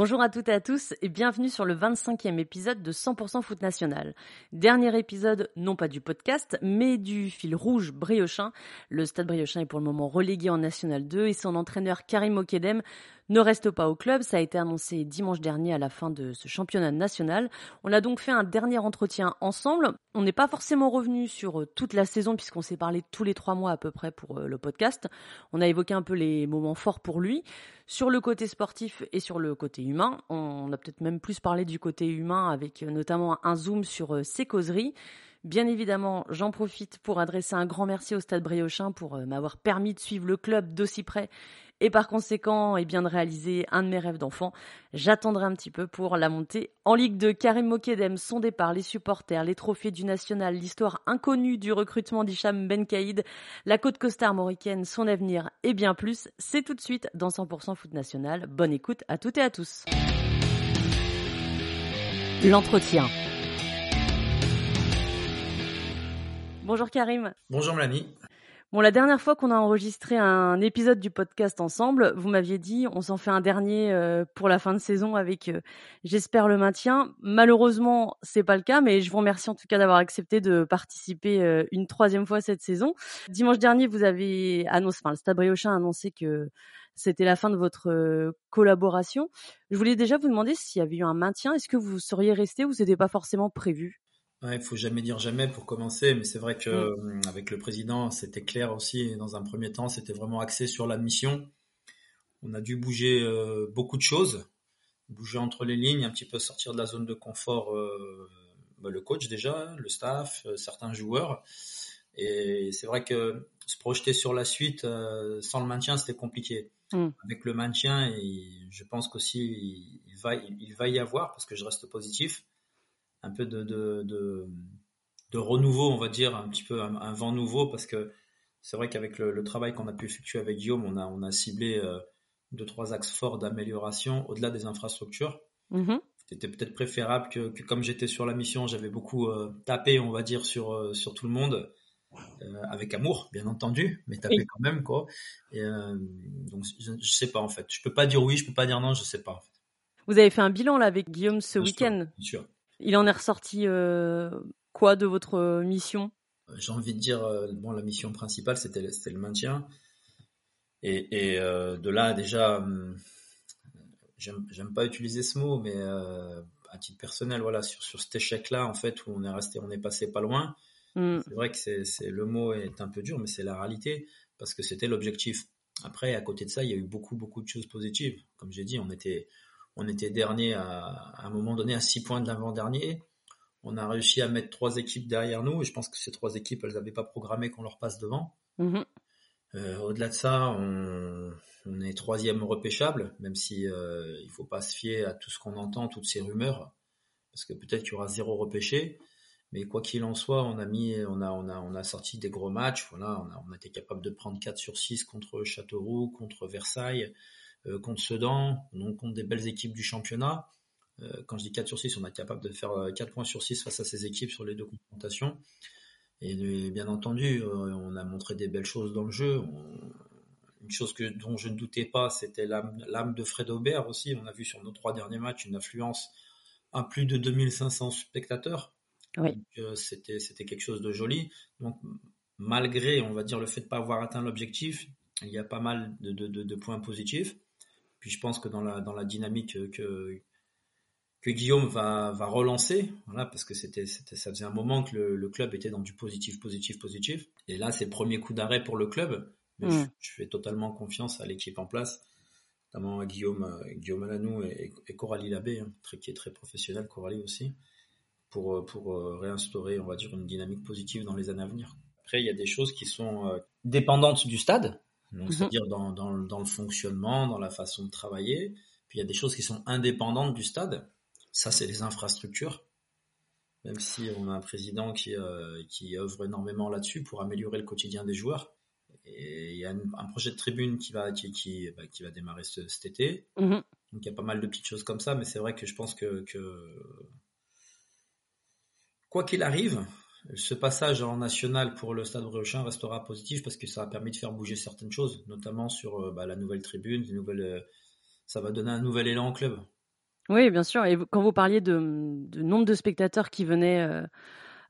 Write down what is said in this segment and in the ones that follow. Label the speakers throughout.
Speaker 1: Bonjour à toutes et à tous et bienvenue sur le 25e épisode de 100% Foot National. Dernier épisode, non pas du podcast, mais du fil rouge briochin. Le stade briochin est pour le moment relégué en National 2 et son entraîneur Karim Okedem ne reste pas au club. Ça a été annoncé dimanche dernier à la fin de ce championnat national. On a donc fait un dernier entretien ensemble. On n'est pas forcément revenu sur euh, toute la saison puisqu'on s'est parlé tous les trois mois à peu près pour euh, le podcast. On a évoqué un peu les moments forts pour lui. Sur le côté sportif et sur le côté humain, on a peut-être même plus parlé du côté humain avec euh, notamment un zoom sur ses causeries. Bien évidemment, j'en profite pour adresser un grand merci au Stade Briochin pour m'avoir permis de suivre le club d'aussi près et par conséquent eh bien de réaliser un de mes rêves d'enfant. J'attendrai un petit peu pour la montée en Ligue 2. Karim Mokedem, son départ, les supporters, les trophées du national, l'histoire inconnue du recrutement d'Hicham Ben Kaïd, la côte costard mauricaine, son avenir et bien plus, c'est tout de suite dans 100% foot national. Bonne écoute à toutes et à tous. L'entretien. Bonjour Karim.
Speaker 2: Bonjour Mélanie.
Speaker 1: Bon, la dernière fois qu'on a enregistré un épisode du podcast ensemble, vous m'aviez dit on s'en fait un dernier euh, pour la fin de saison avec euh, j'espère le maintien. Malheureusement, c'est pas le cas, mais je vous remercie en tout cas d'avoir accepté de participer euh, une troisième fois cette saison. Dimanche dernier, vous avez annoncé, enfin le Stade Briochin a annoncé que c'était la fin de votre collaboration. Je voulais déjà vous demander s'il y avait eu un maintien. Est-ce que vous seriez resté ou c'était pas forcément prévu?
Speaker 2: Il ne faut jamais dire jamais pour commencer, mais c'est vrai que mm. euh, avec le président, c'était clair aussi. Dans un premier temps, c'était vraiment axé sur la mission. On a dû bouger euh, beaucoup de choses, bouger entre les lignes, un petit peu sortir de la zone de confort. Euh, bah, le coach déjà, le staff, certains joueurs. Et c'est vrai que se projeter sur la suite sans le maintien, c'était compliqué. Mm. Avec le maintien, et je pense qu'aussi il va, il va y avoir, parce que je reste positif, un peu de, de, de, renouveau, on va dire, un petit peu un, vent nouveau, parce que c'est vrai qu'avec le, travail qu'on a pu effectuer avec Guillaume, on a, on a ciblé euh, deux, trois axes forts d'amélioration au-delà des infrastructures. Mm-hmm. C'était peut-être préférable que, comme j'étais sur la mission, j'avais beaucoup euh, tapé, on va dire, sur, euh, sur tout le monde. avec amour, bien entendu, mais tapé quand même, quoi. Et, donc, je, je, sais pas, en fait. Je peux pas dire oui, je peux pas dire non, je sais pas,
Speaker 1: Vous avez fait un bilan, là, avec Guillaume ce week-end?
Speaker 2: Bien sûr.
Speaker 1: Il en est ressorti euh, quoi de votre euh, mission?
Speaker 2: J'ai envie de dire, euh, bon, la mission principale, c'était le maintien. Et, et de là, déjà, hum, j'aime pas utiliser ce mot, mais à titre personnel, voilà, sur, sur cet échec-là, en fait, où on est resté, on est passé pas loin. Hmm. C'est vrai que c'est le mot est un peu dur, mais c'est la réalité parce que c'était l'objectif. Après, à côté de ça, il y a eu beaucoup, beaucoup de choses positives. Comme j'ai dit, on était, on était dernier à, un moment donné à 6 points de l'avant-dernier. On a réussi à mettre trois équipes derrière nous et je pense que ces trois équipes, elles n'avaient pas programmé qu'on leur passe devant. Mhm. Euh, au-delà de ça, on, est troisième repêchable, même si ne euh, il faut pas se fier à tout ce qu'on entend, toutes ces rumeurs, parce que peut-être qu'il y aura zéro repêché. Mais quoi qu'il en soit, on a mis, on a, on a, on a sorti des gros matchs. Voilà, on a, on a été capable de prendre 4 sur 6 contre Châteauroux, contre Versailles, contre Sedan, on contre des belles équipes du championnat. Euh, quand je dis 4 sur 6, on est capable de faire 4 euh, points sur 6 face à ces équipes sur les deux confrontations. Et bien entendu, on a montré des belles choses dans le jeu. une chose que, dont je ne doutais pas, c'était l'âme de Fred Aubert aussi. On a vu sur nos trois derniers matchs une affluence à plus de 2500 spectateurs. Oui. c'était, quelque chose de joli. Donc, malgré, on va dire, le fait de ne pas avoir atteint l'objectif, il y a pas mal de, de, de points positifs. Puis je pense que dans la, dans la dynamique que, que Guillaume va, va relancer, voilà, parce que c'était, c'était, ça faisait un moment que le, club était dans du positif, positif, positif. Et là, c'est le premier coup d'arrêt pour le club. Mais mm. je, fais totalement confiance à l'équipe en place, notamment à Guillaume, Guillaume Alanou et, et Coralie Labbé, hein, très, qui est très professionnel, Coralie aussi, pour, pour euh, réinstaurer, on va dire, une dynamique positive dans les années à venir. Après, il y a des choses qui sont euh, dépendantes du stade, donc, c'est-à-dire dans, dans, dans, le fonctionnement, dans la façon de travailler. Puis il y a des choses qui sont indépendantes du stade. Ça, c'est les infrastructures. même si on a un président qui, qui œuvre énormément là-dessus pour améliorer le quotidien des joueurs. Et il y a un, projet de tribune qui va, qui, qui, bah, qui va démarrer cet été. Mhm. Donc il y a pas mal de petites choses comme ça, mais c'est vrai que je pense que, que quoi qu'il arrive, ce passage en national pour le Stade Briochin restera positif parce que ça a permis de faire bouger certaines choses, notamment sur euh, bah, la nouvelle tribune, euh, ça va donner un nouvel élan au club.
Speaker 1: Oui, bien sûr. Et quand vous parliez de, nombre de spectateurs qui venaient euh,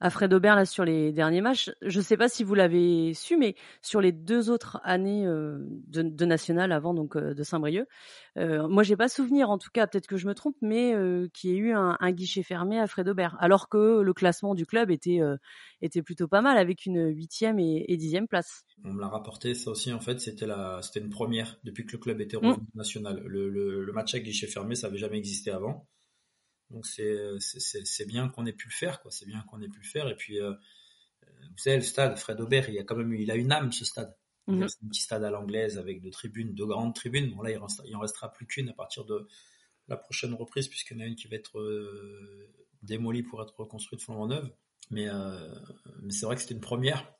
Speaker 1: à Fred Aubert là sur les derniers matchs. Je ne sais pas si vous l'avez su, mais sur les deux autres années euh, de, de, national avant donc euh, de Saint-Brieuc, euh, moi j'ai pas souvenir, en tout cas peut-être que je me trompe, mais euh, qu'il y ait eu un, un, guichet fermé à Fred Aubert, alors que le classement du club était était plutôt pas mal avec une huitième et, et dixième place.
Speaker 2: On me l'a rapporté, ça aussi en fait, c'était la c'était une première depuis que le club était revenu mmh. national. Le, le, le match à guichet fermé, ça avait jamais existé avant. Donc c'est bien qu'on ait pu le faire, quoi. C'est bien qu'on ait pu le faire. Et puis, euh, vous savez, le stade, Fred Aubert, il a quand même, il a une âme ce stade. Mhm. C'est un petit stade à l'anglaise avec de tribunes, de grandes tribunes. Bon là, il, en restera plus qu'une à partir de la prochaine reprise, puisqu'il y en a une qui va être euh, démolie pour être reconstruite flambant neuve. Mais, euh, mais c'est vrai que c'était une première.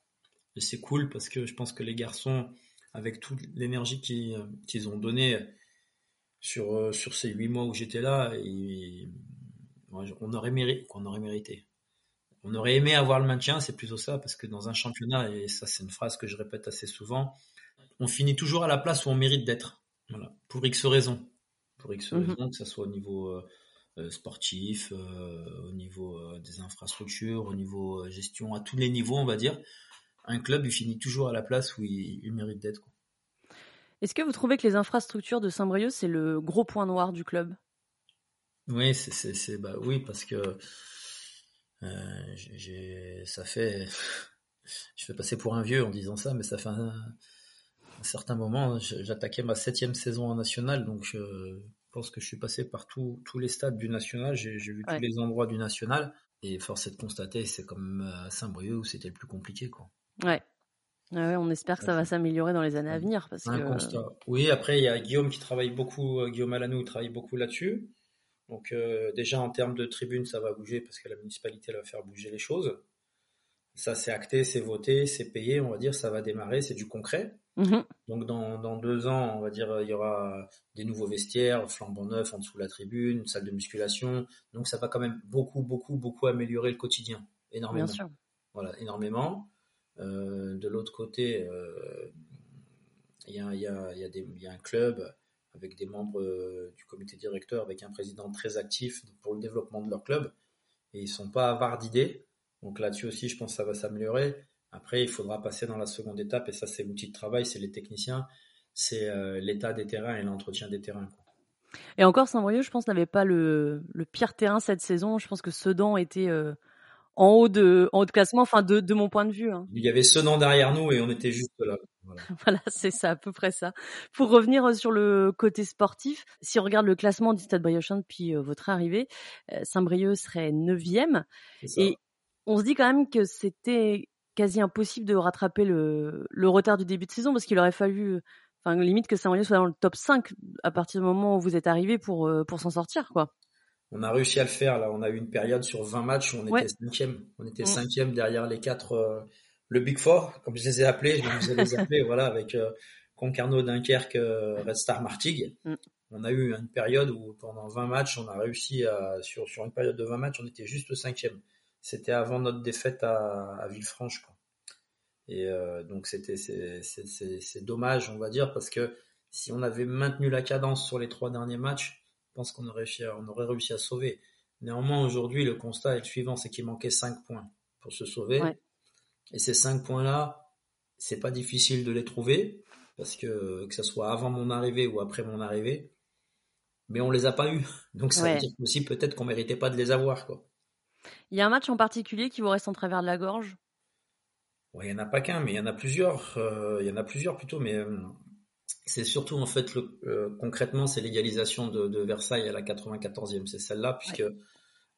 Speaker 2: Et c'est cool parce que je pense que les garçons, avec toute l'énergie qu'ils ont donnée sur, sur ces huit mois où j'étais là, ils, on aurait mérité, qu'on aurait mérité. On aurait aimé avoir le maintien, c'est plutôt ça, parce que dans un championnat, et ça c'est une phrase que je répète assez souvent, on finit toujours à la place où on mérite d'être. Voilà, pour X raisons. Pour X mhm. raisons, que ce soit au niveau euh, euh, sportif, euh, au niveau des infrastructures, au niveau gestion, à tous les niveaux, on va dire. Un club, il finit toujours à la place où il, mérite d'être.
Speaker 1: Est-ce que vous trouvez que les infrastructures de Saint-Brieuc, c'est le gros point noir du club?
Speaker 2: Oui, c'est, c'est, bah oui, parce que euh, j'ai, ça fait, je fais passer pour un vieux en disant ça, mais ça fait un, certain moment, j'attaquais ma septième saison en national, donc je pense que je suis passé par tous les stades du national, j'ai, vu tous les endroits du national, et force est de constater, c'est comme à Saint-Brieuc où c'était le plus compliqué, quoi.
Speaker 1: Ouais. ouais on espère que ça va s'améliorer dans les années à venir. Parce un constat.
Speaker 2: Oui, après, il y a Guillaume qui travaille beaucoup, euh, Guillaume Alanou travaille beaucoup là-dessus. Donc euh, déjà en termes de tribune, ça va bouger parce que la municipalité va faire bouger les choses. Ça c'est acté, c'est voté, c'est payé, on va dire, ça va démarrer, c'est du concret. Mhm. Donc dans, dans, deux ans, on va dire, il y aura des nouveaux vestiaires, flambant neufs en dessous de la tribune, une salle de musculation. Donc ça va quand même beaucoup, beaucoup, beaucoup améliorer le quotidien, énormément. Bien sûr. Voilà, énormément. Euh, de l'autre côté, euh, il y, a, y, a, y, a y a un club avec des membres euh, du comité directeur, avec un président très actif pour le développement de leur club. Et ils sont pas avares d'idées. Donc là-dessus aussi, je pense que ça va s'améliorer. Après, il faudra passer dans la seconde étape, et ça, c'est l'outil de travail, c'est les techniciens, c'est euh, l'état des terrains et l'entretien des terrains.
Speaker 1: Et encore, Saint-Brieuc, je pense, n'avait pas le, pire terrain cette saison. Je pense que Sedan était euh, en haut de, en haut de classement, enfin de, de mon point de vue. Hein.
Speaker 2: Il y avait Sedan derrière nous et on était juste là.
Speaker 1: Voilà, c'est ça, à peu près ça. Pour revenir euh, sur le côté sportif, si on regarde le classement du Stade Briochin depuis euh, votre arrivée, euh, Saint-Brieuc serait neuvième. Et on se dit quand même que c'était quasi impossible de rattraper le, le retard du début de saison parce qu'il aurait fallu, enfin, limite que Saint-Brieuc soit dans le top 5 à partir du moment où vous êtes arrivé pour, pour s'en sortir, quoi.
Speaker 2: On a réussi à le faire, là. On a eu une période sur 20 matchs où on était cinquième. On était mmh. cinquième derrière les quatre, le Big Four, comme je les ai appelés, je les ai appelés, voilà, avec euh, Concarneau, Dunkerque, euh, Red Star, Martigues. Mm. On a eu une période où pendant 20 matchs, on a réussi à, sur, sur une période de 20 matchs, on était juste cinquième. C'était avant notre défaite à, à Villefranche, quoi. Et euh, donc c'était c'est dommage, on va dire, parce que si on avait maintenu la cadence sur les trois derniers matchs, pense qu'on aurait, on aurait réussi à sauver. Néanmoins, aujourd'hui, le constat est le suivant, c'est qu'il manquait 5 points pour se sauver. Et ces cinq points-là, c'est pas difficile de les trouver parce que que ce soit avant mon arrivée ou après mon arrivée, mais on les a pas eu. Donc ça veut dire aussi peut-être qu'on méritait pas de les avoir quoi.
Speaker 1: Il y a un match en particulier qui vous reste en travers de la gorge?
Speaker 2: Ouais, il y en a pas qu'un, mais il y en a plusieurs. Euh, il y en a plusieurs plutôt, mais euh, c'est surtout en fait le, euh, concrètement c'est l'égalisation de, de, Versailles à la 94e, c'est celle-là puisque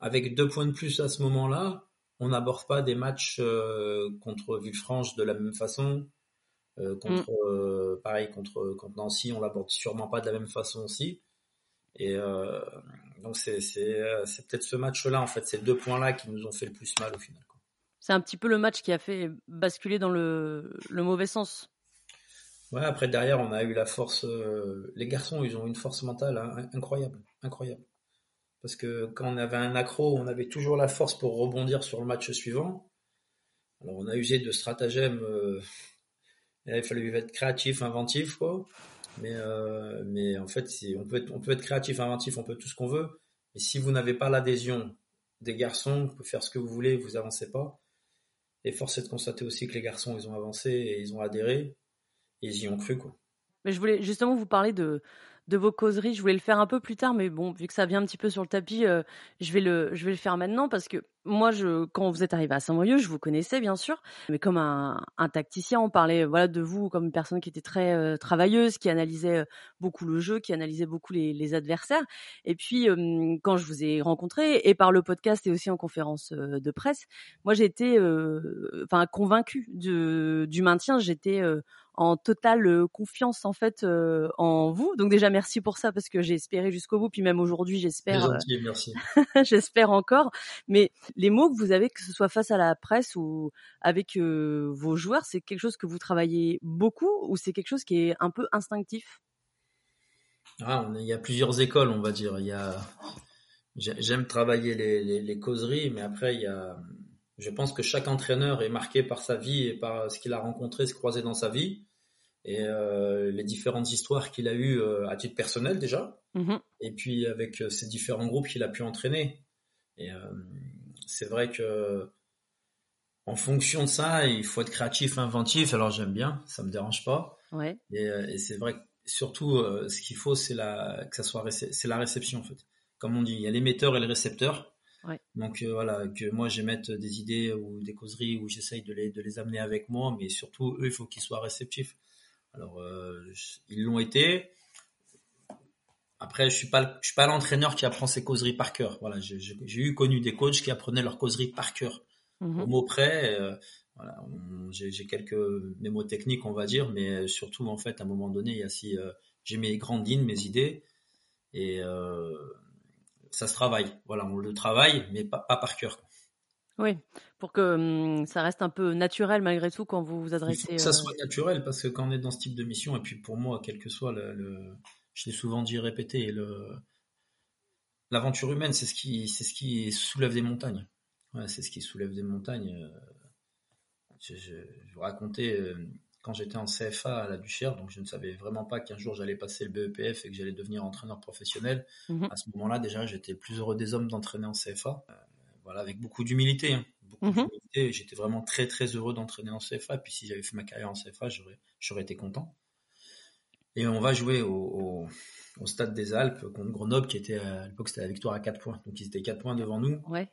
Speaker 2: avec deux points de plus à ce moment-là, on n'aborde pas des matchs euh, contre Villefranche de la même façon. Euh, contre, mm. pareil, contre, contre Nancy, on l'aborde sûrement pas de la même façon aussi. Et donc c'est c'est c'est peut-être ce match-là en fait, ces deux points-là qui nous ont fait le plus mal au final.
Speaker 1: C'est un petit peu le match qui a fait basculer dans le, le mauvais sens.
Speaker 2: Après derrière, on a eu la force. les garçons, ils ont une force mentale hein, incroyable, incroyable. Parce que quand on avait un accro, on avait toujours la force pour rebondir sur le match suivant. Alors on a usé de stratagèmes. Euh, il fallait être créatif, inventif, quoi. Mais, euh, en fait, on, peut être, on peut être créatif, inventif, on peut tout ce qu'on veut. Mais si vous n'avez pas l'adhésion des garçons, vous pouvez faire ce que vous voulez, vous avancez pas. Et force est de constater aussi que les garçons, ils ont avancé et ils ont adhéré. Ils y ont cru, quoi.
Speaker 1: Mais je voulais justement vous parler de, vos causeries. Je voulais le faire un peu plus tard, mais bon, vu que ça vient un petit peu sur le tapis, euh, je vais le faire maintenant parce que moi, je, quand vous êtes arrivé à Saint-Brieuc, je vous connaissais bien sûr, mais comme un, un, tacticien, on parlait voilà de vous comme une personne qui était très euh, travailleuse, qui analysait euh, beaucoup le jeu, qui analysait beaucoup les, les adversaires. Et puis quand je vous ai rencontré et par le podcast et aussi en conférence de presse, moi j'ai été, enfin convaincu de, du maintien. J'étais en totale euh, confiance en fait euh, en vous. Donc déjà merci pour ça parce que j'ai espéré jusqu'au bout. Puis même aujourd'hui j'espère.
Speaker 2: Euh, merci.
Speaker 1: j'espère encore. Mais les mots que vous avez, que ce soit face à la presse ou avec vos joueurs, c'est quelque chose que vous travaillez beaucoup ou c'est quelque chose qui est un peu instinctif?
Speaker 2: Ah, Il y a plusieurs écoles, on va dire. Il y a j'aime travailler les, les, causeries, mais après il y a je pense que chaque entraîneur est marqué par sa vie et par ce qu'il a rencontré, ce croisé dans sa vie et euh, les différentes histoires qu'il a eues euh, à titre personnel déjà, mmh et puis avec euh, ces différents groupes qu'il a pu entraîner. Et c'est vrai que en fonction de ça, il faut être créatif, inventif. Alors j'aime bien, ça me dérange pas.
Speaker 1: Ouais.
Speaker 2: Et, c'est vrai que surtout, ce qu'il faut, c'est la que ça soit c'est la réception en fait. Comme on dit, il y a l'émetteur et le récepteur.
Speaker 1: Ouais.
Speaker 2: Donc voilà, que moi j'émette des idées ou des causeries où j'essaye de les, de les amener avec moi, mais surtout eux, il faut qu'ils soient réceptifs. Alors, euh, ils l'ont été. Après, je suis pas, je suis pas l'entraîneur qui apprend ses causeries par cœur. Voilà, j'ai eu connu des coachs qui apprenaient leurs causeries par cœur, mmh au mot près. Euh, voilà, j'ai quelques mémotechniques, on va dire, mais surtout en fait, à un moment donné, il y a si euh, j'ai mes grandes lignes, mes idées, et euh, ça se travaille. Voilà, on le travaille, mais pas, pas par cœur.
Speaker 1: Oui, pour que hum, ça reste un peu naturel malgré tout quand vous vous adressez. Il
Speaker 2: faut que ça euh, soit naturel parce que quand on est dans ce type de mission, et puis pour moi, quel que soit le, je l'ai souvent dit et répété, le, l'aventure humaine, c'est ce qui, c'est ce qui soulève des montagnes. Ouais, c'est ce qui soulève des montagnes. Euh, je, je, vous racontais euh, quand j'étais en CFA à la Duchère, donc je ne savais vraiment pas qu'un jour j'allais passer le BEPF et que j'allais devenir entraîneur professionnel. Mmh à ce moment-là, déjà, j'étais le plus heureux des hommes d'entraîner en CFA voilà, avec beaucoup d'humilité. Hein. Mmh j'étais vraiment très très heureux d'entraîner en CFA. Puis si j'avais fait ma carrière en CFA, j'aurais été content. Et on va jouer au, stade des Alpes contre Grenoble, qui était à l'époque c'était la victoire à 4 points. Donc ils étaient 4 points devant nous.
Speaker 1: Ouais.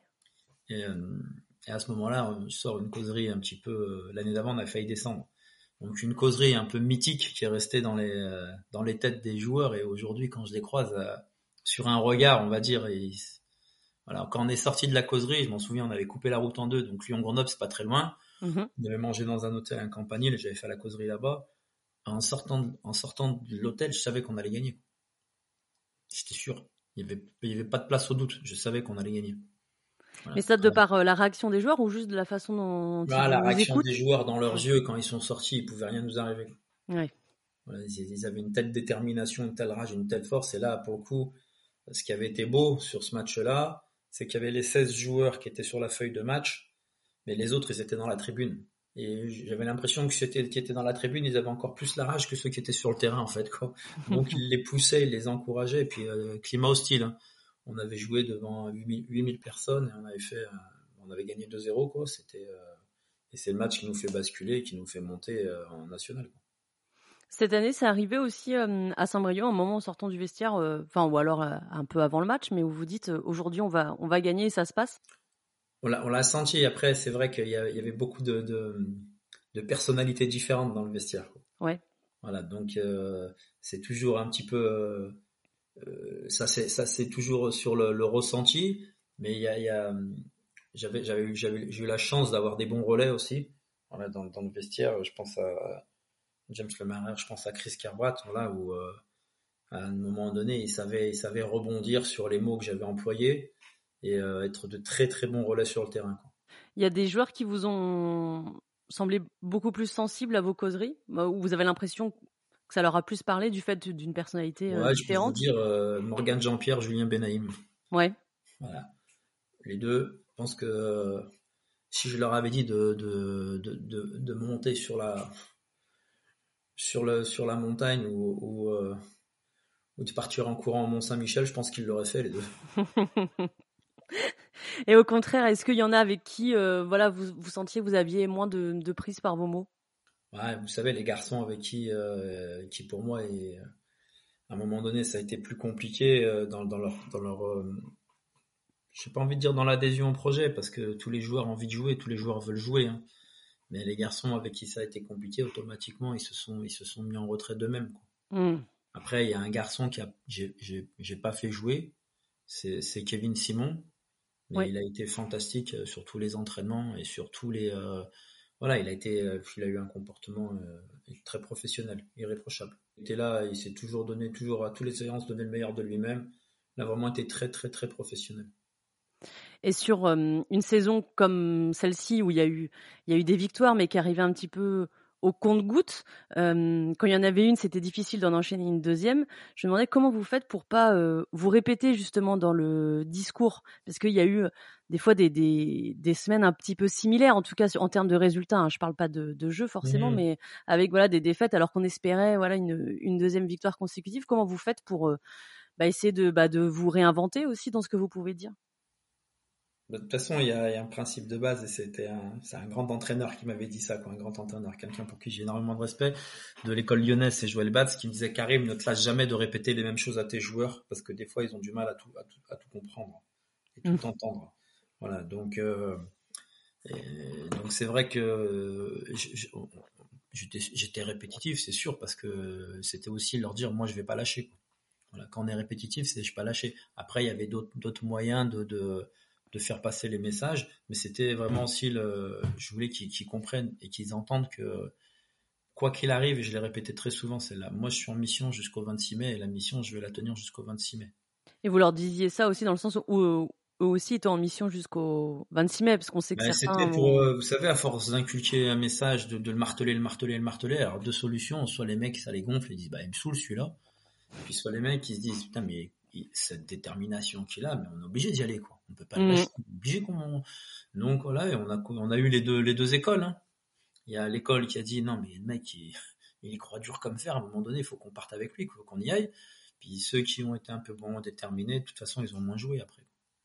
Speaker 2: Euh, et, à ce moment-là, on sort une causerie un petit peu. Euh, l'année d'avant, on a failli descendre. Donc une causerie un peu mythique qui est restée dans les euh, dans les têtes des joueurs. Et aujourd'hui, quand je les croise sur un regard, on va dire, voilà, quand on est sorti de la causerie, je m'en souviens, on avait coupé la route en deux, donc Lyon-Grenoble, c'est pas très loin. Mm-hmm. On avait mangé dans un hôtel un campanile, j'avais fait la causerie là-bas. En sortant, de, en sortant de l'hôtel, je savais qu'on allait gagner. J'étais sûr. Il n'y avait, il y avait pas de place au doute. Je savais qu'on allait gagner.
Speaker 1: Mais ça de par euh, la réaction des joueurs ou juste de la façon dont
Speaker 2: bah, La réaction des joueurs dans leurs yeux quand ils sont sortis, il pouvait rien nous arriver.
Speaker 1: Ouais.
Speaker 2: ils, avaient une telle détermination, une telle rage, une telle force. Et là, pour le coup, ce qui avait été beau sur ce match-là, c'est qu'il y avait les 16 joueurs qui étaient sur la feuille de match, mais les autres, ils étaient dans la tribune. Et j'avais l'impression que ceux qui étaient dans la tribune, ils avaient encore plus la rage que ceux qui étaient sur le terrain, en fait. Donc ils les poussaient, ils les encourageaient. Et puis euh, climat hostile. Hein. On avait joué devant 8000 personnes et on avait fait, euh, on avait gagné 2-0. Quoi. C'était euh, et c'est le match qui nous fait basculer, qui nous fait monter en national.
Speaker 1: Cette année, c'est arrivé aussi à Saint-Brieuc, un moment en sortant du vestiaire, ou alors un peu avant le match, mais où vous dites aujourd'hui on va on va gagner et ça se passe?
Speaker 2: On l'a senti. Après, c'est vrai qu'il y, avait beaucoup de, de, personnalités différentes dans le vestiaire.
Speaker 1: Ouais.
Speaker 2: Voilà, donc c'est toujours un petit peu ça c'est ça c'est toujours sur le, ressenti, mais il y a, j'avais eu la chance d'avoir des bons relais aussi. Voilà, dans, dans le vestiaire, je pense à James Lemaire, je pense à Chris Kerwatt, voilà, où, euh, à un moment donné, il savait, il savait rebondir sur les mots que j'avais employés et être de très très bons relais sur le terrain.
Speaker 1: Il y a des joueurs qui vous ont semblé beaucoup plus sensibles à vos causeries, bah, où vous avez l'impression que ça leur a plus parlé du fait d'une personnalité
Speaker 2: ouais,
Speaker 1: différente.
Speaker 2: Je peux vous dire Morgane Jean-Pierre, Julien Benaïm.
Speaker 1: Ouais.
Speaker 2: Voilà. Les deux, je pense que si je leur avais dit de, de, de, de, monter sur la, sur, le, sur la montagne ou, ou, euh, ou de partir en courant au Mont-Saint-Michel, je pense qu'ils l'auraient fait les deux.
Speaker 1: Et au contraire, est-ce qu'il y en a avec qui euh, voilà, vous, vous sentiez que vous aviez moins de, de prise par vos mots?
Speaker 2: Ouais, Vous savez, les garçons avec qui, euh, qui pour moi, est, à un moment donné, ça a été plus compliqué dans, dans leur, dans leur j'ai pas envie de dire dans l'adhésion au projet parce que tous les joueurs ont envie de jouer, tous les joueurs veulent jouer. Hein. Mais les garçons avec qui ça a été compliqué, automatiquement, ils se sont, ils se sont mis en retrait d'eux-mêmes. Mmh. Après, il y a un garçon qui a, j'ai pas fait jouer, c'est Kevin Simon. Mais il a été fantastique euh, sur tous les entraînements et sur tous les, euh, voilà, il a été, euh, il a eu un comportement très professionnel, irréprochable. Il était là, il s'est toujours donné, toujours à toutes les séances, donné le meilleur de lui-même. Il a vraiment été très, très, très professionnel.
Speaker 1: Et sur une saison comme celle-ci où il y a eu, il y a eu des victoires, mais qui arrivaient un petit peu au compte-gouttes, quand il y en avait une, c'était difficile d'en enchaîner une deuxième. Je me demandais comment vous faites pour pas vous répéter justement dans le discours, parce qu'il y a eu des fois des, des, des, semaines un petit peu similaires, en tout cas en termes de résultats. Hein. Je parle pas de, de jeu forcément, mmh mais avec voilà des défaites alors qu'on espérait voilà une, une, deuxième victoire consécutive. Comment vous faites pour bah, essayer de, bah, de vous réinventer aussi dans ce que vous pouvez dire?
Speaker 2: De toute façon, il y, a, un principe de base et c'était un, c'est un grand entraîneur qui m'avait dit ça, quoi, un grand entraîneur, quelqu'un pour qui j'ai énormément de respect, de l'école lyonnaise, c'est Joël Batz, qui me disait Karim, ne te lâche jamais de répéter les mêmes choses à tes joueurs parce que des fois ils ont du mal à tout, à tout, comprendre et tout mmh. entendre. Voilà, donc euh, donc c'est vrai que j'étais répétitif, c'est sûr, parce que c'était aussi leur dire moi je vais pas lâcher. Voilà, quand on est répétitif, c'est je vais pas lâcher. Après, il y avait d'autres moyens de, de de faire passer les messages, mais c'était vraiment aussi le, je voulais qu'ils comprennent et qu'ils entendent que quoi qu'il arrive, et je l'ai répété très souvent, c'est là, moi je suis en mission jusqu'au 26 mai et la mission je vais la tenir jusqu'au 26 mai.
Speaker 1: Et vous leur disiez ça aussi dans le sens où eux aussi étaient en mission jusqu'au 26 mai, parce qu'on sait que ben, certains.
Speaker 2: C'était pour, euh, vous savez, à force d'inculquer un message, de, le marteler, le marteler, le marteler. Alors deux solutions, soit les mecs ça les gonfle et disent bah il me saoule celui-là, puis soit les mecs qui se disent putain mais cette détermination qu'il a, mais on est obligé d'y aller, quoi. On peut pas mmh. obligé qu'on. Donc voilà, et on a, on a eu les deux, les deux écoles. Hein. Il y a l'école qui a dit non, mais le mec, il, il croit dur comme fer. À un moment donné, il faut qu'on parte avec lui, qu'on y aille. Puis ceux qui ont été un peu bon déterminés, de toute façon, ils ont moins joué après.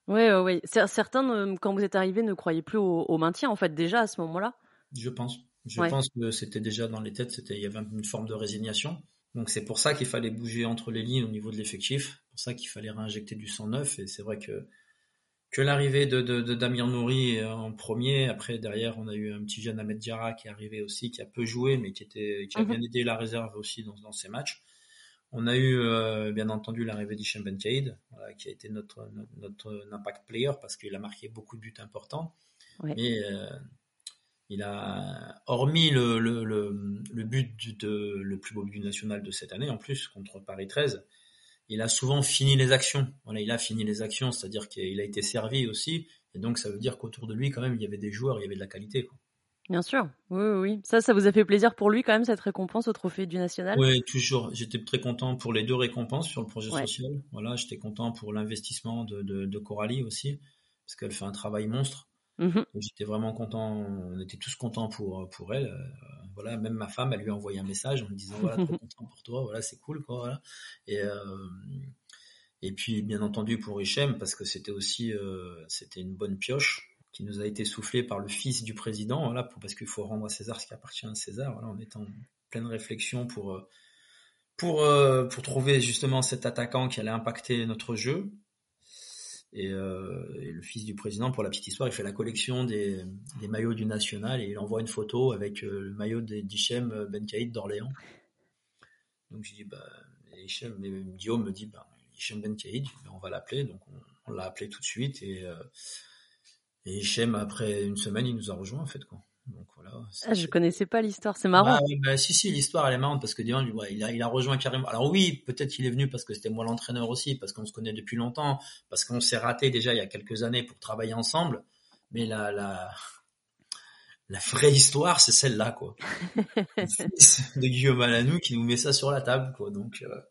Speaker 1: Oui, oui, Certains, quand vous êtes arrivé, ne croyaient plus au, maintien, en fait, déjà à ce moment-là.
Speaker 2: Je pense. Je pense que c'était déjà dans les têtes. C'était, il y avait une forme de résignation. Donc c'est pour ça qu'il fallait bouger entre les lignes au niveau de l'effectif, pour ça qu'il fallait réinjecter du sang neuf. Et c'est vrai que que l'arrivée de, de, Damir Nouri en premier, après derrière on a eu un petit jeune Ahmed Diarra qui est arrivé aussi, qui a peu joué mais qui était qui a mhm. bien aidé la réserve aussi dans, dans ces matchs. On a eu euh, bien entendu l'arrivée d'Hichem Ben voilà, qui a été notre, notre, impact player parce qu'il a marqué beaucoup de buts importants. Mais euh, il a, hormis le, le, le, but de, le plus beau but national de cette année, en plus, contre Paris 13, il a souvent fini les actions. Voilà, il a fini les actions, c'est-à-dire qu'il a été servi aussi. Et donc, ça veut dire qu'autour de lui, quand même, il y avait des joueurs, il y avait de la qualité. Quoi.
Speaker 1: Bien sûr, oui, oui. Ça, ça vous a fait plaisir pour lui quand même, cette récompense au trophée du national?
Speaker 2: Oui, toujours. J'étais très content pour les deux récompenses sur le projet social. Voilà, j'étais content pour l'investissement de, de, de Coralie aussi, parce qu'elle fait un travail monstre. Mmh j'étais vraiment content, on était tous contents pour, pour elle. Euh, voilà, même ma femme, elle lui a envoyé un message en me disant voilà, trop content pour toi, voilà, c'est cool, quoi. Voilà. Et, euh, et puis, bien entendu, pour Hichem, parce que c'était aussi euh, c'était une bonne pioche qui nous a été soufflée par le fils du président, voilà, pour, parce qu'il faut rendre à César ce qui appartient à César. Voilà, on est en pleine réflexion pour, pour, pour trouver justement cet attaquant qui allait impacter notre jeu euh, et, le fils du président, pour la petite histoire, il fait la collection des, maillots du national et il envoie une photo avec euh, le maillot d'Hichem Ben Kaïd d'Orléans. Donc je dis, bah, Hichem, Guillaume me dit, bah, Hichem Ben Kaïd, on va l'appeler. Donc on, l'a appelé tout de suite et, euh, et Hichem, après une semaine, il nous a rejoint en fait. Quoi. Donc voilà.
Speaker 1: Ah, je connaissais pas l'histoire, c'est marrant.
Speaker 2: bah, si si, l'histoire elle est marrante parce que Dion, il a, il a rejoint carrément. Alors oui, peut-être qu'il est venu parce que c'était moi l'entraîneur aussi, parce qu'on se connaît depuis longtemps, parce qu'on s'est raté déjà il y a quelques années pour travailler ensemble. Mais la la la vraie histoire, c'est celle-là quoi. de Guillaume Alanou qui nous met ça sur la table quoi. Donc euh,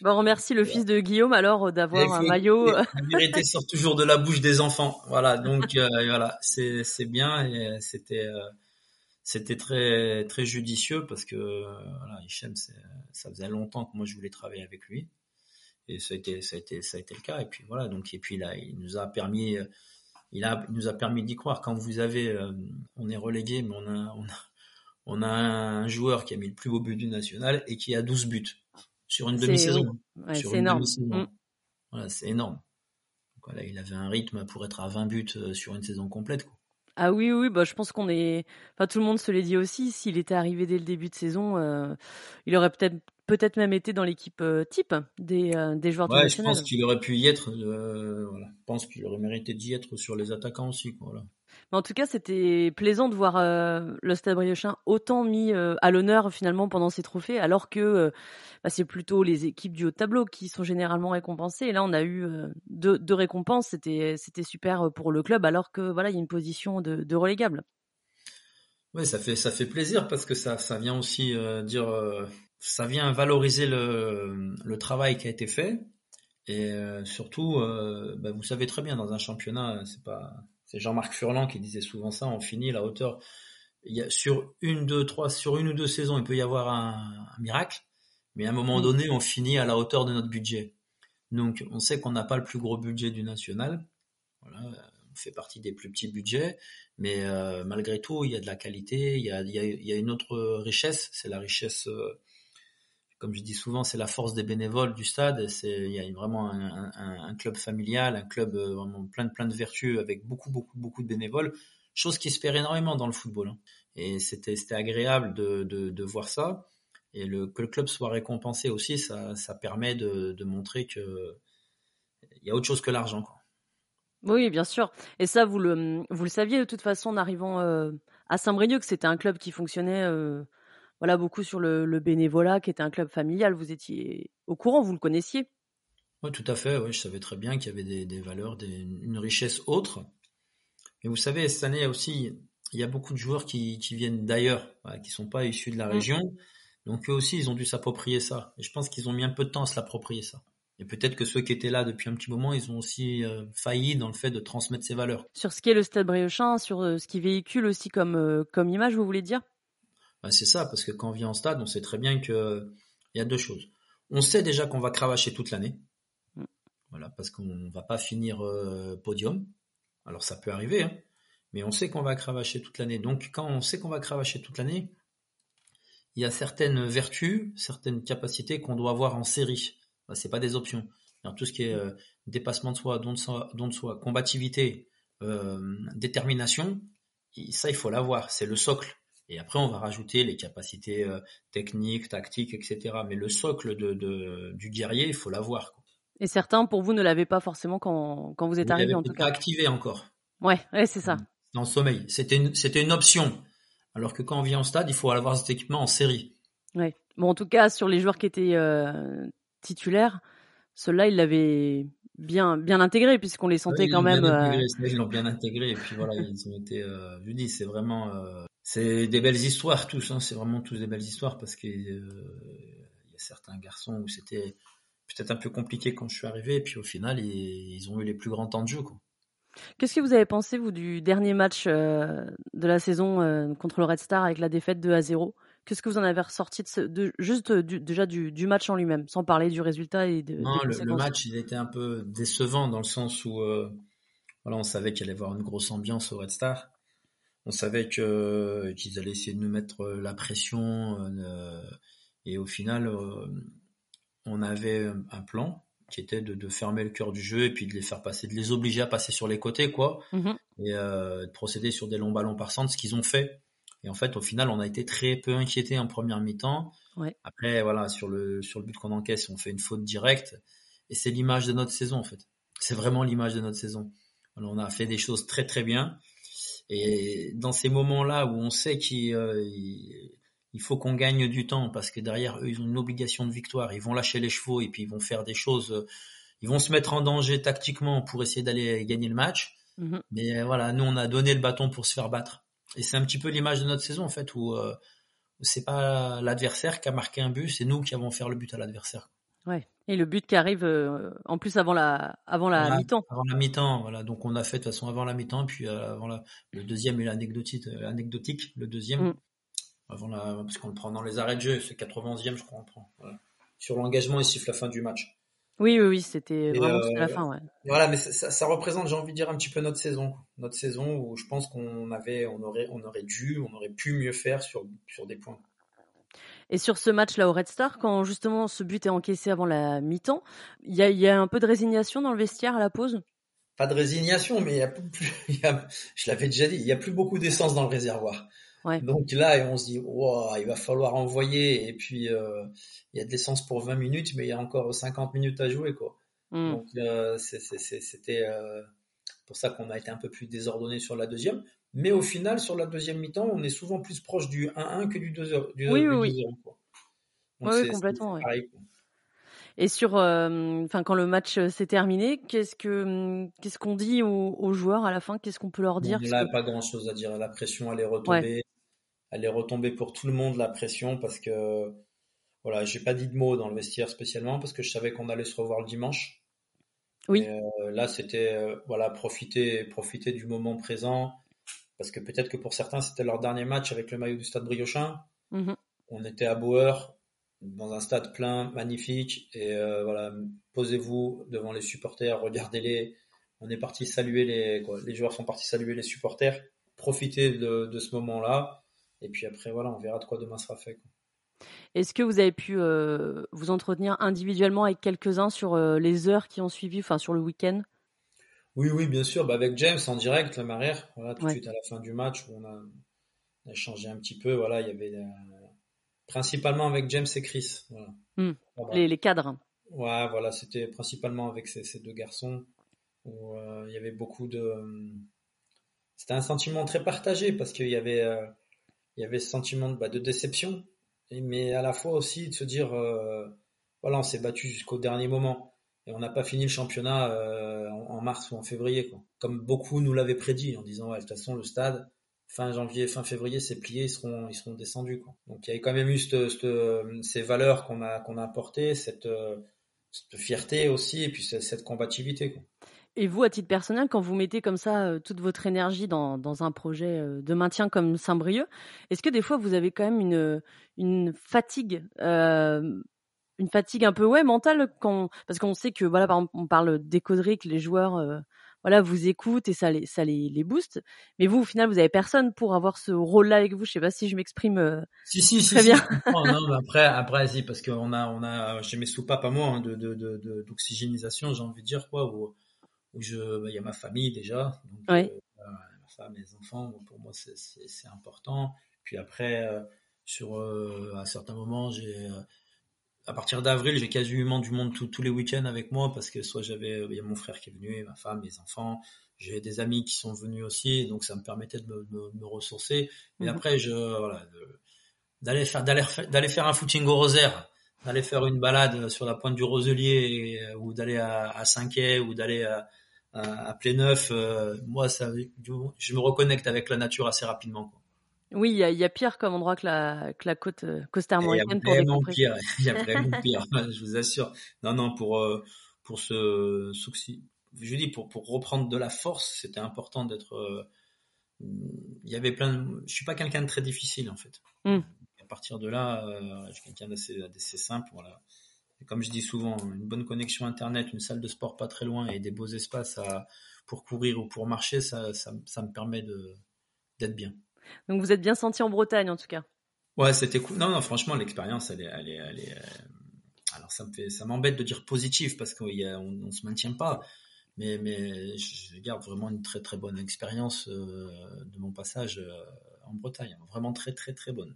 Speaker 1: Bon, on remercie le fils de Guillaume alors d'avoir un maillot.
Speaker 2: La vérité sort toujours de la bouche des enfants. Voilà, donc euh, voilà, c'est c'est bien et c'était euh, c'était très très judicieux parce que voilà, Hichem, ça faisait longtemps que moi je voulais travailler avec lui. Et ça a été ça a été ça a été le cas. Et puis voilà donc et puis là il nous a permis il a il nous a permis d'y croire. Quand vous avez euh, on est relégué mais on a on a on a un joueur qui a mis le plus beau but du national et qui a 12 buts sur une demi-saison.
Speaker 1: c'est énorme. Mm.
Speaker 2: Voilà, c'est énorme. Voilà, il avait un rythme pour être à 20 buts euh, sur une saison complète. Quoi.
Speaker 1: Ah oui, oui, bah, je pense qu'on est. Enfin, tout le monde se l'est dit aussi. S'il était arrivé dès le début de saison, euh, il aurait peut-être peut-être même été dans l'équipe euh, type des, des joueurs
Speaker 2: ouais, je pense qu'il aurait pu y être. voilà. Je pense qu'il aurait mérité d'y être sur les attaquants aussi. Quoi, voilà.
Speaker 1: En tout cas, c'était plaisant de voir euh, le Stade Briochin autant mis euh, à l'honneur finalement pendant ces trophées, alors que euh, bah, c'est plutôt les équipes du haut tableau qui sont généralement récompensées. Et là, on a eu deux, récompenses. C'était c'était super pour le club, alors que voilà, il y a une position de, de relégable.
Speaker 2: Oui, ça fait ça fait plaisir parce que ça ça vient aussi dire ça vient valoriser le le travail qui a été fait et surtout bah, vous savez très bien dans un championnat c'est pas c'est Jean-Marc Furlan qui disait souvent ça. On finit la hauteur. Il y a, sur une, deux, trois, sur une ou deux saisons, il peut y avoir un, miracle, mais à un moment mm. donné, on finit à la hauteur de notre budget. Donc, on sait qu'on n'a pas le plus gros budget du national. Voilà, on fait partie des plus petits budgets, mais euh, malgré tout, il y a de la qualité, il y a, il y a, il y a une autre richesse, c'est la richesse euh, comme je dis souvent, c'est la force des bénévoles du stade. C'est il y a vraiment un, club familial, un club euh, vraiment plein de plein de vertus avec beaucoup beaucoup beaucoup de bénévoles. Chose qui se perd énormément dans le football. Hein. Et c'était c'était agréable de, de, de, voir ça. Et le, que le club soit récompensé aussi, ça, ça permet de, de montrer que il y a autre chose que l'argent.
Speaker 1: Oui, bien sûr. Et ça, vous le, vous le saviez de toute façon en arrivant euh, à Saint-Brieuc, que c'était un club qui fonctionnait euh, voilà beaucoup sur le, bénévolat, qui était un club familial. Vous étiez au courant, vous le connaissiez
Speaker 2: Oui, tout à fait. Oui, je savais très bien qu'il y avait des, valeurs, une richesse autre. Mais vous savez, cette année aussi, il y a beaucoup de joueurs qui, viennent d'ailleurs, qui sont pas issus de la mmh. région. Donc eux aussi, ils ont dû s'approprier ça. Et je pense qu'ils ont mis un peu de temps à se l'approprier ça. Et peut-être que ceux qui étaient là depuis un petit moment, ils ont aussi euh, failli dans le fait de transmettre ces valeurs.
Speaker 1: Sur ce qui est le Stade Briochin, sur euh, ce qui véhicule aussi comme, euh, comme image, vous voulez dire?
Speaker 2: Bah, c'est ça, parce que quand on vient en stade, on sait très bien que il y a deux choses. On sait déjà qu'on va cravacher toute l'année. Mm. Voilà, parce qu'on va pas finir euh, podium. Alors ça peut arriver, hein, mais on sait qu'on va cravacher toute l'année. Donc quand on sait qu'on va cravacher toute l'année, il y a certaines vertus, certaines capacités qu'on doit avoir en série. Bah, c'est pas des options. Alors, tout ce qui est euh, dépassement de soi, don de soi, don de soi combativité, euh, détermination, ça il faut l'avoir. C'est le socle. Et après, on va rajouter les capacités euh, techniques, tactiques, etc. Mais le socle de, de du guerrier, il faut l'avoir.
Speaker 1: Et certains, pour vous, ne l'avaient pas forcément quand, quand vous êtes arrivé, en tout cas.
Speaker 2: Activé encore.
Speaker 1: Ouais, ouais, c'est ça.
Speaker 2: Dans le sommeil, c'était une, c'était une option. Alors que quand on vient en stade, il faut avoir cet équipement en série.
Speaker 1: Ouais. Bon, en tout cas, sur les joueurs qui étaient euh, titulaires, ceux-là, ils l'avaient bien bien intégré puisqu'on les sentait quand même.
Speaker 2: Euh... Ils l'ont bien intégré et puis voilà, ils ont été. Euh, je dis, c'est vraiment c'est des belles histoires tous, hein, c'est vraiment tous des belles histoires parce qu'il euh, y a certains garçons où c'était peut-être un peu compliqué quand je suis arrivé et puis au final ils, ont eu les plus grands temps de jeu.
Speaker 1: Qu'est-ce que vous avez pensé vous du dernier match euh, de la saison euh, contre le Red Star avec la défaite 2 à 0 Qu'est-ce que vous en avez ressorti de, ce, de juste déjà du, du, match en lui-même, sans parler du résultat et de
Speaker 2: Non, le, le, match il était un peu décevant dans le sens où voilà on savait qu'il allait y avoir une grosse ambiance au Red Star on savait que qu'ils allaient essayer de nous mettre euh, la pression euh, et au final euh, on avait un plan qui était de, fermer le cœur du jeu et puis de les faire passer, de les obliger à passer sur les côtés quoi mm-hmm. et de procéder sur des longs ballons par centre, ce qu'ils ont fait. Et en fait, au final, on a été très peu inquiété en première mi-temps. Après, voilà, sur le sur le but qu'on encaisse, on fait une faute directe et c'est l'image de notre saison en fait. C'est vraiment l'image de notre saison. on a fait des choses très très bien Et dans ces moments-là où on sait qu'il il faut qu'on gagne du temps parce que derrière eux, ils ont une obligation de victoire. Ils vont lâcher les chevaux et puis ils vont faire des choses. Ils vont se mettre en danger tactiquement pour essayer d'aller gagner le match. Mhm. Mais voilà, nous, on a donné le bâton pour se faire battre. Et c'est un petit peu l'image de notre saison en fait où euh, c'est pas l'adversaire qui a marqué un but, c'est nous qui avons fait le but à l'adversaire.
Speaker 1: Ouais. Et le but qui arrive euh, en plus avant la avant la mi-temps.
Speaker 2: Avant la mi-temps, voilà. Donc on a fait de toute façon avant la mi-temps, puis euh, avant la, le deuxième est anecdotique, anecdotique le deuxième. Mm. Avant la, parce qu'on le prend dans les arrêts de jeu, c'est 91e je crois on prend. Voilà. Sur l'engagement, il siffle la fin du match.
Speaker 1: Oui, oui, oui, c'était vraiment euh, la fin, ouais.
Speaker 2: Voilà, mais ça, ça, représente, j'ai envie de dire, un petit peu notre saison, notre saison où je pense qu'on avait, on aurait, on aurait dû, on aurait pu mieux faire sur sur des points.
Speaker 1: Et sur ce match-là au Red Star, quand justement ce but est encaissé avant la mi-temps, il y a, y a un peu de résignation dans le vestiaire à la pause?
Speaker 2: Pas de résignation, mais il y a plus, y a, je l'avais déjà dit, il y a plus beaucoup d'essence dans le réservoir. Donc là, on se dit, wow, il va falloir envoyer. Et puis, euh, il y a de l'essence pour 20 minutes, mais il y a encore 50 minutes à jouer. Quoi. Hmm. Donc, euh, c'était euh, pour ça qu'on a été un peu plus désordonné sur la deuxième. Mais au final, sur la deuxième mi-temps, on est souvent plus proche du 1-1 que du 2-0.
Speaker 1: Oui, oui, oui. complètement. Et sur, enfin, quand le match s'est terminé, qu'est-ce que, qu'est-ce qu'on dit aux, joueurs à la fin? Qu'est-ce qu'on peut leur dire?
Speaker 2: Il n'y a pas grand-chose à dire. La pression, elle est retombée elle est retombée pour tout le monde la pression parce que voilà, j'ai pas dit de mots dans le vestiaire spécialement parce que je savais qu'on allait se revoir le dimanche. Oui. Euh, là, c'était euh, voilà profiter profiter du moment présent parce que peut-être que pour certains c'était leur dernier match avec le maillot du Stade Briochin. Mm-hmm. On était à Bauer dans un stade plein, magnifique et euh, voilà, posez-vous devant les supporters, regardez-les. On est parti saluer les quoi, les joueurs sont partis saluer les supporters. Profitez de, de ce moment-là et puis après, voilà, on verra de quoi demain sera fait.
Speaker 1: Est-ce que vous avez pu euh, vous entretenir individuellement avec quelques-uns sur euh, les heures qui ont suivi, enfin sur le week-end?
Speaker 2: Oui, oui, bien sûr. Bah, avec James en direct, la marrière, voilà, tout de suite à la fin du match où on a, échangé un petit peu. Voilà, il y avait euh, principalement avec James et Chris. Voilà.
Speaker 1: Hmm. Les, cadres.
Speaker 2: Ouais, voilà, c'était principalement avec ces, ces, deux garçons où il y avait beaucoup de. C'était un sentiment très partagé parce qu'il y avait il y avait ce sentiment de, bah, de déception, mais à la fois aussi de se dire, euh, voilà, on s'est battu jusqu'au dernier moment et on n'a pas fini le championnat euh, en, mars ou en février, quoi. comme beaucoup nous l'avaient prédit en disant, ouais, de toute façon, le stade, fin janvier, fin février, c'est plié, ils seront, ils seront descendus. Donc il y avait quand même eu ces valeurs qu'on a, qu'on a apportées, cette, fierté aussi, et puis cette, combativité.
Speaker 1: Et vous, à titre personnel, quand vous mettez comme ça euh, toute votre énergie dans, dans un projet euh, de maintien comme Saint-Brieuc, est-ce que des fois vous avez quand même une, une fatigue, une fatigue un peu ouais mentale quand parce qu'on sait que voilà par exemple on parle d'écoderie que les joueurs euh, voilà vous écoutent et ça les ça les, les booste, mais vous au final vous avez personne pour avoir ce rôle-là avec vous. Je sais pas si je m'exprime euh,
Speaker 2: si, si, très si, bien. non, non, mais après après si parce qu'on a on a j'ai mes soupapes à moi hein, de d'oxygénisation, j'ai envie de dire quoi. Où, où je, bah, il y a ma famille déjà, donc, euh, ma femme, mes enfants, pour moi c'est important. Puis après, euh, sur euh, à certains moments, j'ai à partir d'avril, j'ai quasiment du monde tous les week-ends avec moi parce que soit j'avais, il y a mon frère qui est venu, ma femme, mes enfants, j'ai des amis qui sont venus aussi, donc ça me permettait de me, me, ressourcer. Mais mmh après, je, voilà, d'aller faire, d'aller, d'aller faire un footing au rosaire, d'aller faire une balade sur la pointe du Roselier ou d'aller à, à Cinquet ou d'aller à, à, plein neuf, euh, moi, ça, je me reconnecte avec la nature assez rapidement. Quoi.
Speaker 1: Oui, il y, y, a pire comme endroit que la, que la côte euh, costarmoricaine
Speaker 2: pour vraiment pire. Il y a vraiment pire, je vous assure. Non, non, pour euh, pour ce, je dis pour pour reprendre de la force, c'était important d'être. il y avait plein. De, je suis pas quelqu'un de très difficile en fait. Mm. À partir de là, je suis quelqu'un d'assez simple. Voilà comme je dis souvent, une bonne connexion internet, une salle de sport pas très loin et des beaux espaces à, pour courir ou pour marcher, ça, ça, ça me permet d'être bien.
Speaker 1: Donc vous êtes bien senti en Bretagne en tout cas.
Speaker 2: Ouais, c'était cool. Non, non, franchement, l'expérience, elle est, elle est, elle est. Euh, alors ça me fait, ça m'embête de dire positif parce qu'on on, on se maintient pas, mais mais je garde vraiment une très très bonne expérience euh, de mon passage euh, en Bretagne, vraiment très très très bonne.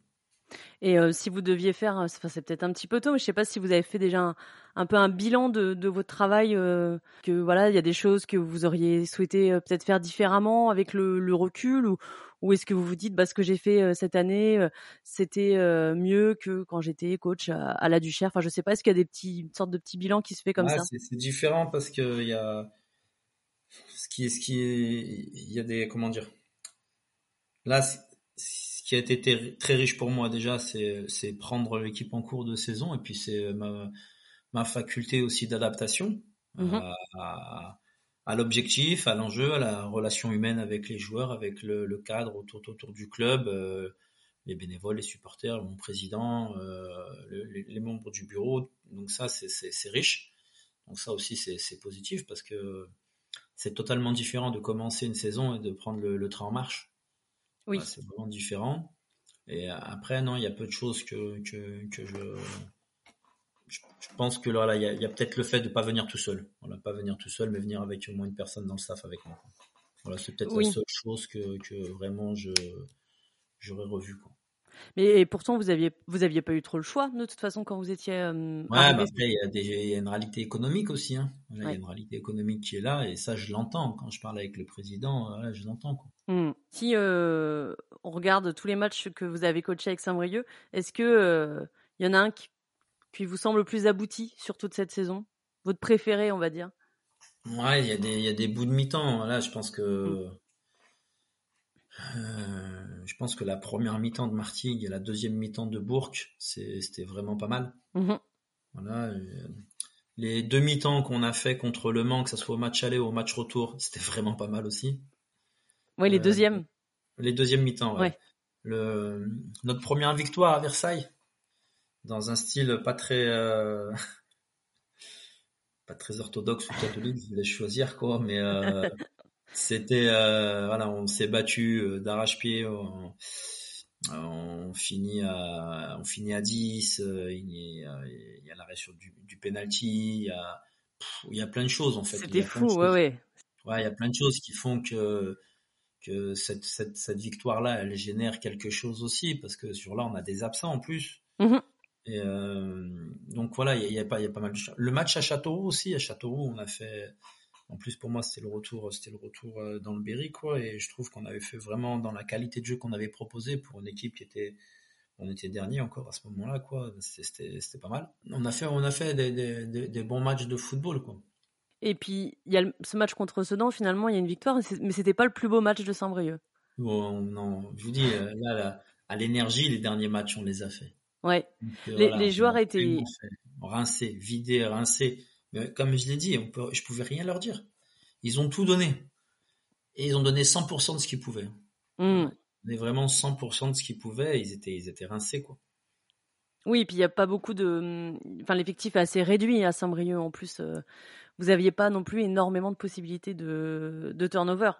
Speaker 1: Et si vous deviez faire, enfin, c'est peut-être un petit peu tôt, mais je sais pas si vous avez fait déjà un, peu un bilan de, de votre travail, que voilà, il y a des choses que vous auriez souhaité peut-être faire différemment avec le, le recul, ou, ou est-ce que vous vous dites, bah, ce que j'ai fait cette année, c'était mieux que quand j'étais coach à, la Duchère? Enfin, je sais pas, est-ce qu'il y a des petits, une sorte de petit bilan qui se fait comme ça?
Speaker 2: C'est différent parce que il y a ce qui, ce qui, il y a des, comment dire? Là, ce qui a été très riche pour moi déjà, c'est prendre l'équipe en cours de saison et puis c'est ma, ma faculté aussi d'adaptation mmh à, à l'objectif, à l'enjeu, à la relation humaine avec les joueurs, avec le, le cadre autour, autour du club, euh, les bénévoles, les supporters, mon président, euh, les, les, membres du bureau. Donc ça, c'est riche. Donc ça aussi, c'est positif parce que c'est totalement différent de commencer une saison et de prendre le, le train en marche.
Speaker 1: Oui.
Speaker 2: c'est vraiment différent. Et après, non, il y a peu de choses que, que, que je je pense que là, il y a, peut-être le fait de pas venir tout seul. Voilà, pas venir tout seul, mais venir avec au moins une personne dans le staff avec moi. Voilà, c'est peut-être la seule chose que, que vraiment je j'aurais revu. Quoi.
Speaker 1: Mais pourtant, vous aviez vous aviez pas eu trop le choix de toute façon quand vous étiez.
Speaker 2: Euh, ouais, après il y, a des, y a une réalité économique aussi. Hein. Il y a une réalité économique qui est là et ça je l'entends quand je parle avec le président. Voilà, je l'entends.
Speaker 1: Mmh. Si euh, on regarde tous les matchs que vous avez coachés avec Saint-Brieuc, est-ce que euh, y en a un qui qui vous semble le plus abouti sur toute cette saison? Votre préféré, on va dire?
Speaker 2: Ouais, il y, a des, y a des bouts de mi-temps. Là, je pense que. Mm. Euh, pense que la première mi-temps de Martigues et la deuxième mi-temps de Bourg, c'était vraiment pas mal. Mm-hmm. Voilà. Euh, les deux mi-temps qu'on a fait contre Le Mans, que ce soit au match aller ou au match retour, c'était vraiment pas mal aussi.
Speaker 1: Oui, les euh, deuxièmes.
Speaker 2: Les deuxièmes mi-temps, ouais. Le, notre première victoire à Versailles, dans un style pas très euh, pas très orthodoxe ou catholique, je voulais choisir quoi, mais euh, c'était euh, voilà, on s'est battu d'arrache-pied, on, on, finit à on finit à 10, il y a, il y a l'arrêt sur du, du penalty, il y a il y a plein de choses en fait.
Speaker 1: C'était fou, ouais ouais.
Speaker 2: Ouais, il y a plein de choses qui font que que cette, cette, cette victoire-là, elle génère quelque chose aussi, parce que sur là, on a des absents en plus. Mmh et euh, donc voilà, il y, a, pas, il y a pas mal de choses. Le match à Châteauroux aussi, à Châteauroux, on a fait. En plus, pour moi, c'était le retour, c'était le retour euh, dans le Berry, quoi. Et je trouve qu'on avait fait vraiment dans la qualité de jeu qu'on avait proposé pour une équipe qui était, on était dernier encore à ce moment-là, quoi. C'était, c'était pas mal. On a fait, on a fait des, des, des, bons matchs de football, quoi.
Speaker 1: Et puis, il y a ce match contre Sedan, finalement, il y a une victoire, mais c'était pas le plus beau match de Saint-Brieuc.
Speaker 2: Bon, non, je vous dis, euh, là, à l'énergie, les derniers matchs, on les a fait.
Speaker 1: Ouais. les, joueurs étaient
Speaker 2: rincés, vidés, rincés. Mais comme je l'ai dit, on peut, je pouvais rien leur dire. Ils ont tout donné. Et ils ont donné 100% de ce qu'ils pouvaient. Mmh. Mais vraiment 100% de ce qu'ils pouvaient. Ils étaient, ils étaient rincés, quoi.
Speaker 1: Oui, et puis il n'y a pas beaucoup de. Enfin, l'effectif est assez réduit à Saint-Brieuc. En plus, euh, vous n'aviez pas non plus énormément de possibilités de, de turnover.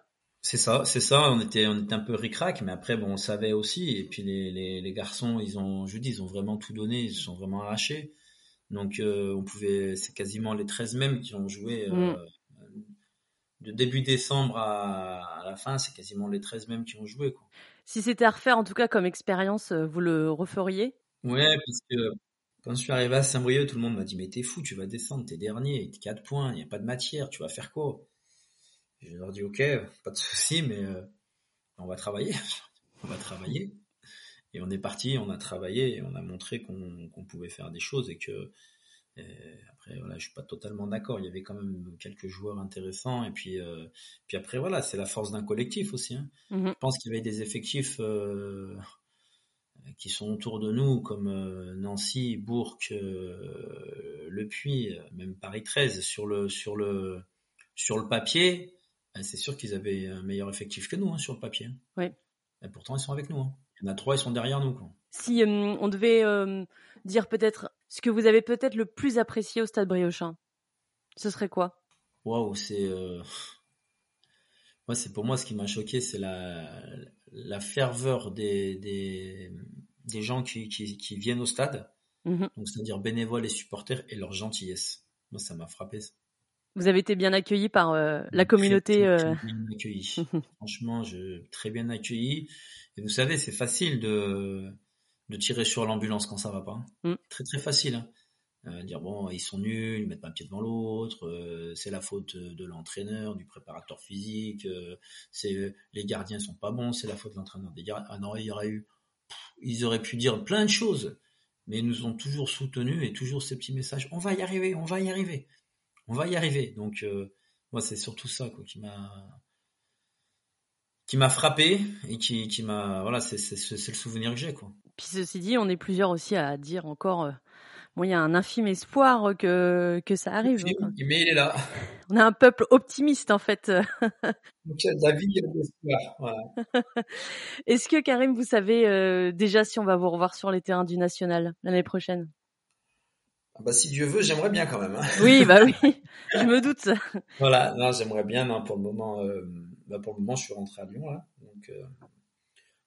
Speaker 2: C'est ça, c'est ça. On était, on était un peu ric-rac, mais après, bon, on savait aussi. Et puis les, les, les, garçons, ils ont, je dis, ils ont vraiment tout donné, ils se sont vraiment arrachés. Donc, euh, on pouvait, c'est quasiment les 13 mêmes qui ont joué euh, mm. de début décembre à, à la fin. C'est quasiment les 13 mêmes qui ont joué. Quoi.
Speaker 1: Si c'était à refaire, en tout cas comme expérience, euh, vous le referiez?
Speaker 2: Ouais, parce que quand je suis arrivé à Saint-Brieuc, tout le monde m'a dit mais t'es fou, tu vas descendre, t'es dernier, t'es 4 points, il n'y a pas de matière, tu vas faire quoi? Je leur dis ok, pas de souci, mais euh, on va travailler, on va travailler. Et on est parti, on a travaillé, et on a montré qu'on pouvait faire des choses et que après voilà, je suis pas totalement d'accord. Il y avait quand même quelques joueurs intéressants et puis euh, puis après voilà, c'est la force d'un collectif aussi. Hein. Mmh je pense qu'il y avait des effectifs euh, qui sont autour de nous comme Nancy, Bourg, Le Puy, même Paris 13 sur le sur le sur le papier ah, c'est sûr qu'ils avaient un meilleur effectif que nous hein, sur le papier.
Speaker 1: Oui.
Speaker 2: Et pourtant, ils sont avec nous. Hein. Il y en a trois, ils sont derrière nous.
Speaker 1: Si euh, on devait euh, dire peut-être ce que vous avez peut-être le plus apprécié au Stade Briochin, ce serait quoi?
Speaker 2: Waouh, c'est euh... moi, c'est pour moi ce qui m'a choqué, c'est la, la ferveur des, des, des gens qui, qui, qui, viennent au stade, mmh donc c'est-à-dire bénévoles et supporters et leur gentillesse. Moi, ça m'a frappé.
Speaker 1: Vous avez été bien accueilli par euh, la communauté.
Speaker 2: Euh. bien accueilli. Franchement, je très bien accueilli. Et vous savez, c'est facile de de tirer sur l'ambulance quand ça va pas.
Speaker 1: Mm.
Speaker 2: Très très facile. Hein. Euh, dire bon, ils sont nuls, ils mettent pas un pied devant l'autre, euh, c'est la faute de l'entraîneur, du préparateur physique, c'est les gardiens sont pas bons, c'est la faute de l'entraîneur des gardiens. Ah non, il y aurait eu, ils auraient pu dire plein de choses, mais ils nous ont toujours soutenus et toujours ces petits messages. On va y arriver, on va y arriver, on va y arriver. Donc moi, c'est surtout ça quoi, qui m'a qui m'a frappé et qui, qui m'a voilà c'est le souvenir que j'ai quoi.
Speaker 1: Puis ceci dit, on est plusieurs aussi à dire encore euh, bon il y a un infime espoir que que ça arrive.
Speaker 2: Oui, mais il est là.
Speaker 1: On a un peuple optimiste en fait.
Speaker 2: Donc il y a de la vie, il y a de l'espoir. Voilà.
Speaker 1: Est-ce que Karim, vous savez euh, déjà si on va vous revoir sur les terrains du national l'année prochaine?
Speaker 2: Bah, si Dieu veut, j'aimerais bien quand même. Hein.
Speaker 1: Oui, bah oui, je me doute.
Speaker 2: voilà, non, j'aimerais bien. Non, pour le moment, euh, bah pour le moment, je suis rentré à Lyon là, donc euh,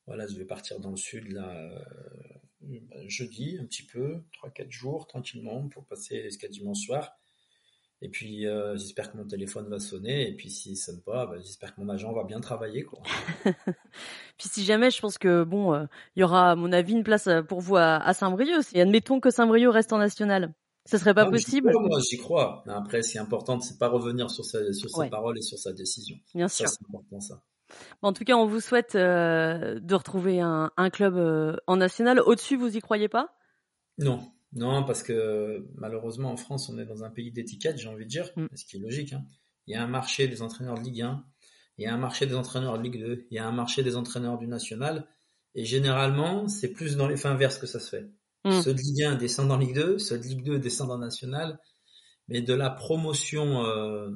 Speaker 2: voilà, je vais partir dans le sud là euh, jeudi un petit peu, 3-4 jours tranquillement pour passer jusqu'à dimanche soir. Et puis euh, j'espère que mon téléphone va sonner et puis s'il sonne pas, bah, j'espère que mon agent va bien travailler quoi.
Speaker 1: puis si jamais, je pense que bon, il y aura à mon avis une place pour vous à, Saint-Brieuc. Et admettons que Saint-Brieuc reste en national. Ce serait pas possible.
Speaker 2: Crois, moi, j'y crois. Après, c'est important, c'est pas revenir sur sa, sur ses paroles et sur sa décision.
Speaker 1: Bien sûr.
Speaker 2: C'est important ça.
Speaker 1: En tout cas, on vous souhaite euh, de retrouver un, un club euh, en national. Au-dessus, vous y croyez pas?
Speaker 2: Non, non, parce que malheureusement en France, on est dans un pays d'étiquette, j'ai envie de dire, mm. ce qui est logique. Hein. Il y a un marché des entraîneurs de Ligue 1, il y a un marché des entraîneurs de Ligue 2, il y a un marché des entraîneurs du national, et généralement, c'est plus dans les fins inverses que ça se fait. Mm. Ceux de Ligue 1 descendent en Ligue 2, ceux de Ligue 2 descendent en National, mais de la promotion euh,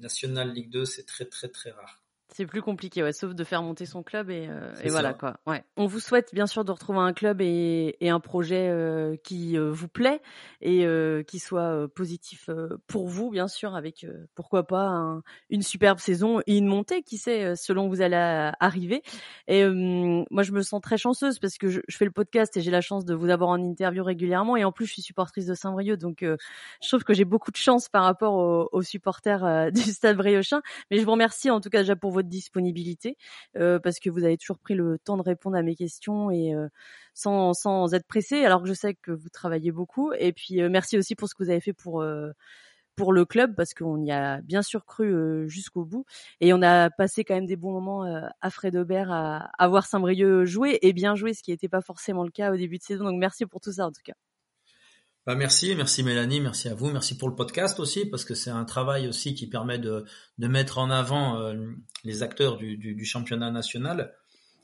Speaker 2: nationale Ligue 2, c'est très très très rare.
Speaker 1: C'est plus compliqué, ouais, sauf de faire monter son club et, euh, et voilà quoi. Ouais. On vous souhaite bien sûr de retrouver un club et, et un projet euh, qui euh, vous plaît et euh, qui soit positif pour vous, bien sûr, avec pourquoi pas un, une superbe saison et une montée, qui sait, selon où vous allez arriver. Et moi, je me sens très chanceuse parce que je, je fais le podcast et j'ai la chance de vous avoir en interview régulièrement et en plus, je suis supportrice de Saint-Brieuc, donc je trouve que j'ai beaucoup de chance par rapport aux, aux supporters du Stade Briochin. Mais je vous remercie en tout cas déjà pour votre disponibilité euh, parce que vous avez toujours pris le temps de répondre à mes questions et euh, sans, sans être pressé alors que je sais que vous travaillez beaucoup. Et puis euh, merci aussi pour ce que vous avez fait pour pour le club parce qu'on y a bien sûr cru jusqu'au bout. Et on a passé quand même des bons moments à Fred Aubert à, à voir Saint-Brieuc jouer et bien jouer ce qui n'était pas forcément le cas au début de saison. Donc merci pour tout ça en tout cas.
Speaker 2: Bah merci, merci Mélanie, merci à vous, merci pour le podcast aussi parce que c'est un travail aussi qui permet de, de mettre en avant euh, les acteurs du, du, du, championnat national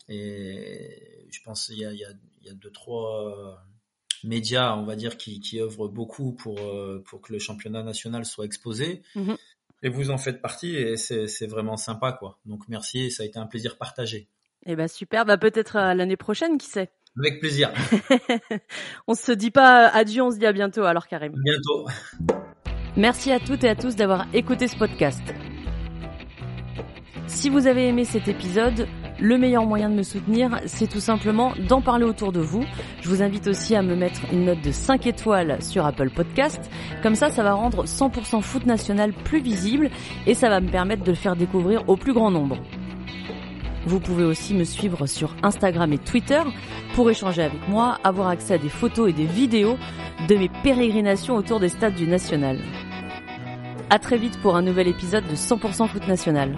Speaker 2: et je pense qu'il y a, il y, a, il y a deux trois médias, on va dire, qui, qui œuvrent beaucoup pour euh, pour que le championnat national soit exposé. Mm-hmm. Et vous en faites partie et c'est vraiment sympa quoi. Donc merci, ça a été un plaisir partagé.
Speaker 1: Eh ben super, bah peut-être l'année prochaine, qui sait?
Speaker 2: Avec plaisir.
Speaker 1: on se dit pas adieu, on se dit à bientôt alors Karim.
Speaker 2: bientôt.
Speaker 1: Merci à toutes et à tous d'avoir écouté ce podcast. Si vous avez aimé cet épisode, le meilleur moyen de me soutenir, c'est tout simplement d'en parler autour de vous. Je vous invite aussi à me mettre une note de 5 étoiles sur Apple Podcast. Comme ça, ça va rendre 100% foot national plus visible et ça va me permettre de le faire découvrir au plus grand nombre. Vous pouvez aussi me suivre sur Instagram et Twitter pour échanger avec moi, avoir accès à des photos et des vidéos de mes pérégrinations autour des stades du National. À très vite pour un nouvel épisode de 100% Foot National.